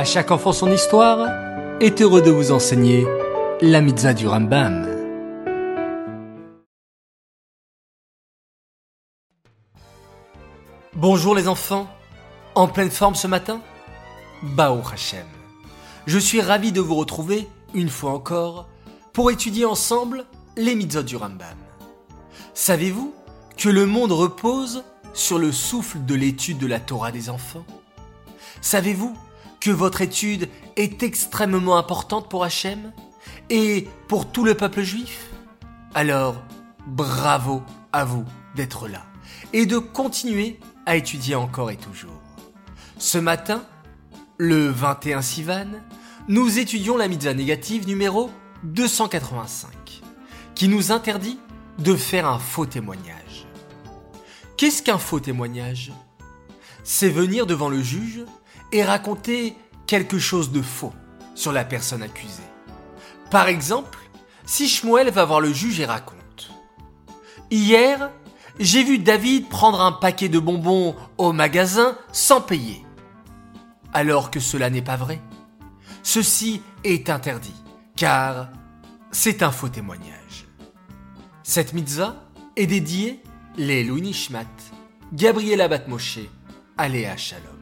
À chaque enfant son histoire est heureux de vous enseigner la mitzvah du Rambam. Bonjour les enfants, en pleine forme ce matin? Bao Hashem. Je suis ravi de vous retrouver, une fois encore, pour étudier ensemble les mitzvot du Rambam. Savez-vous que le monde repose sur le souffle de l'étude de la Torah des enfants? Savez-vous que votre étude est extrêmement importante pour Hachem et pour tout le peuple juif Alors, bravo à vous d'être là et de continuer à étudier encore et toujours. Ce matin, le 21 Sivan, nous étudions la mitzvah négative numéro 285, qui nous interdit de faire un faux témoignage. Qu'est-ce qu'un faux témoignage? C'est venir devant le juge et raconter quelque chose de faux sur la personne accusée. Par exemple, si Shmuel va voir le juge et raconte Hier, j'ai vu David prendre un paquet de bonbons au magasin sans payer. Alors que cela n'est pas vrai. Ceci est interdit, car c'est un faux témoignage. Cette mitzvah est dédiée les Louis Nishmat, Gabriela Batmoshe, Aléa Shalom.